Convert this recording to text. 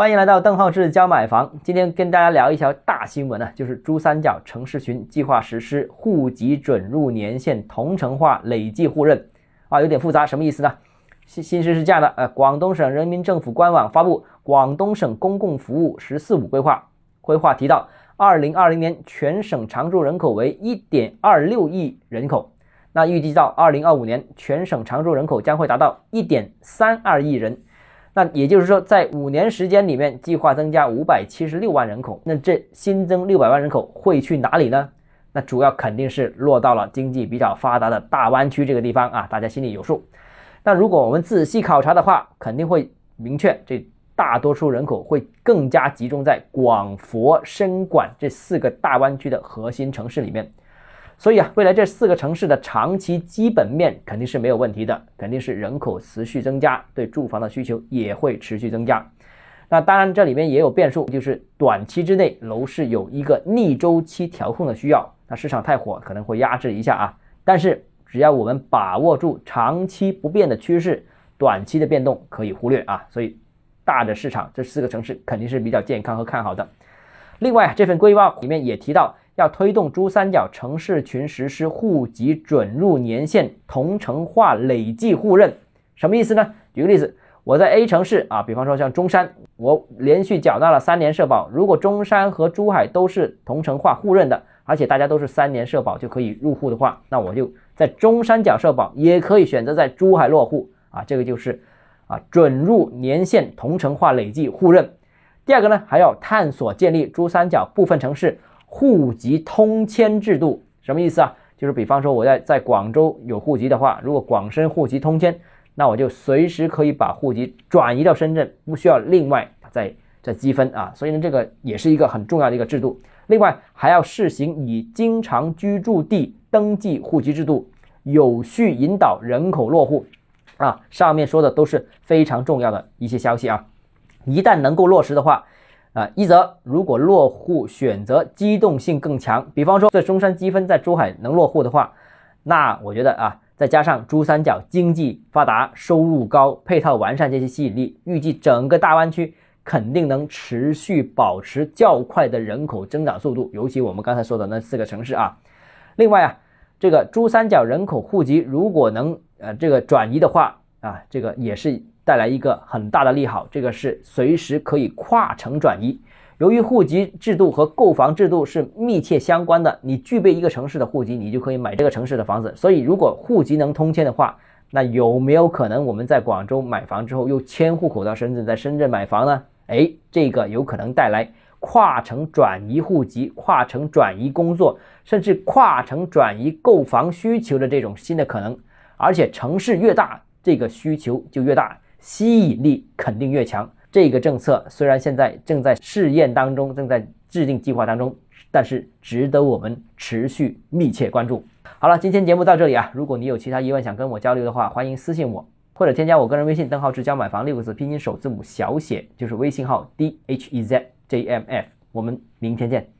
欢迎来到邓浩志教买房。今天跟大家聊一条大新闻呢，就是珠三角城市群计划实施户籍准入年限同城化累计互认啊，有点复杂，什么意思呢？新新事是这样的，呃，广东省人民政府官网发布《广东省公共服务“十四五”规划》，规划提到，二零二零年全省常住人口为一点二六亿人口，那预计到二零二五年，全省常住人口将会达到一点三二亿人。那也就是说，在五年时间里面，计划增加五百七十六万人口。那这新增六百万人口会去哪里呢？那主要肯定是落到了经济比较发达的大湾区这个地方啊，大家心里有数。但如果我们仔细考察的话，肯定会明确，这大多数人口会更加集中在广佛深莞这四个大湾区的核心城市里面。所以啊，未来这四个城市的长期基本面肯定是没有问题的，肯定是人口持续增加，对住房的需求也会持续增加。那当然，这里面也有变数，就是短期之内楼市有一个逆周期调控的需要，那市场太火可能会压制一下啊。但是只要我们把握住长期不变的趋势，短期的变动可以忽略啊。所以大的市场这四个城市肯定是比较健康和看好的。另外，这份规划里面也提到。要推动珠三角城市群实施户籍准入年限同城化累计互认，什么意思呢？举个例子，我在 A 城市啊，比方说像中山，我连续缴纳了三年社保，如果中山和珠海都是同城化互认的，而且大家都是三年社保就可以入户的话，那我就在中山缴社保，也可以选择在珠海落户啊，这个就是啊准入年限同城化累计互认。第二个呢，还要探索建立珠三角部分城市。户籍通迁制度什么意思啊？就是比方说我在在广州有户籍的话，如果广深户籍通迁，那我就随时可以把户籍转移到深圳，不需要另外再再积分啊。所以呢，这个也是一个很重要的一个制度。另外还要试行以经常居住地登记户籍制度，有序引导人口落户啊。上面说的都是非常重要的一些消息啊，一旦能够落实的话。啊，一则如果落户选择机动性更强，比方说在中山积分在珠海能落户的话，那我觉得啊，再加上珠三角经济发达、收入高、配套完善这些吸引力，预计整个大湾区肯定能持续保持较快的人口增长速度。尤其我们刚才说的那四个城市啊，另外啊，这个珠三角人口户籍如果能呃这个转移的话啊，这个也是。带来一个很大的利好，这个是随时可以跨城转移。由于户籍制度和购房制度是密切相关的，你具备一个城市的户籍，你就可以买这个城市的房子。所以，如果户籍能通迁的话，那有没有可能我们在广州买房之后又迁户口到深圳，在深圳买房呢？哎，这个有可能带来跨城转移户籍、跨城转移工作，甚至跨城转移购房需求的这种新的可能。而且，城市越大，这个需求就越大。吸引力肯定越强。这个政策虽然现在正在试验当中，正在制定计划当中，但是值得我们持续密切关注。好了，今天节目到这里啊。如果你有其他疑问想跟我交流的话，欢迎私信我，或者添加我个人微信“邓浩志教买房”六个字拼音首字母小写，就是微信号 d h e z j m f。我们明天见。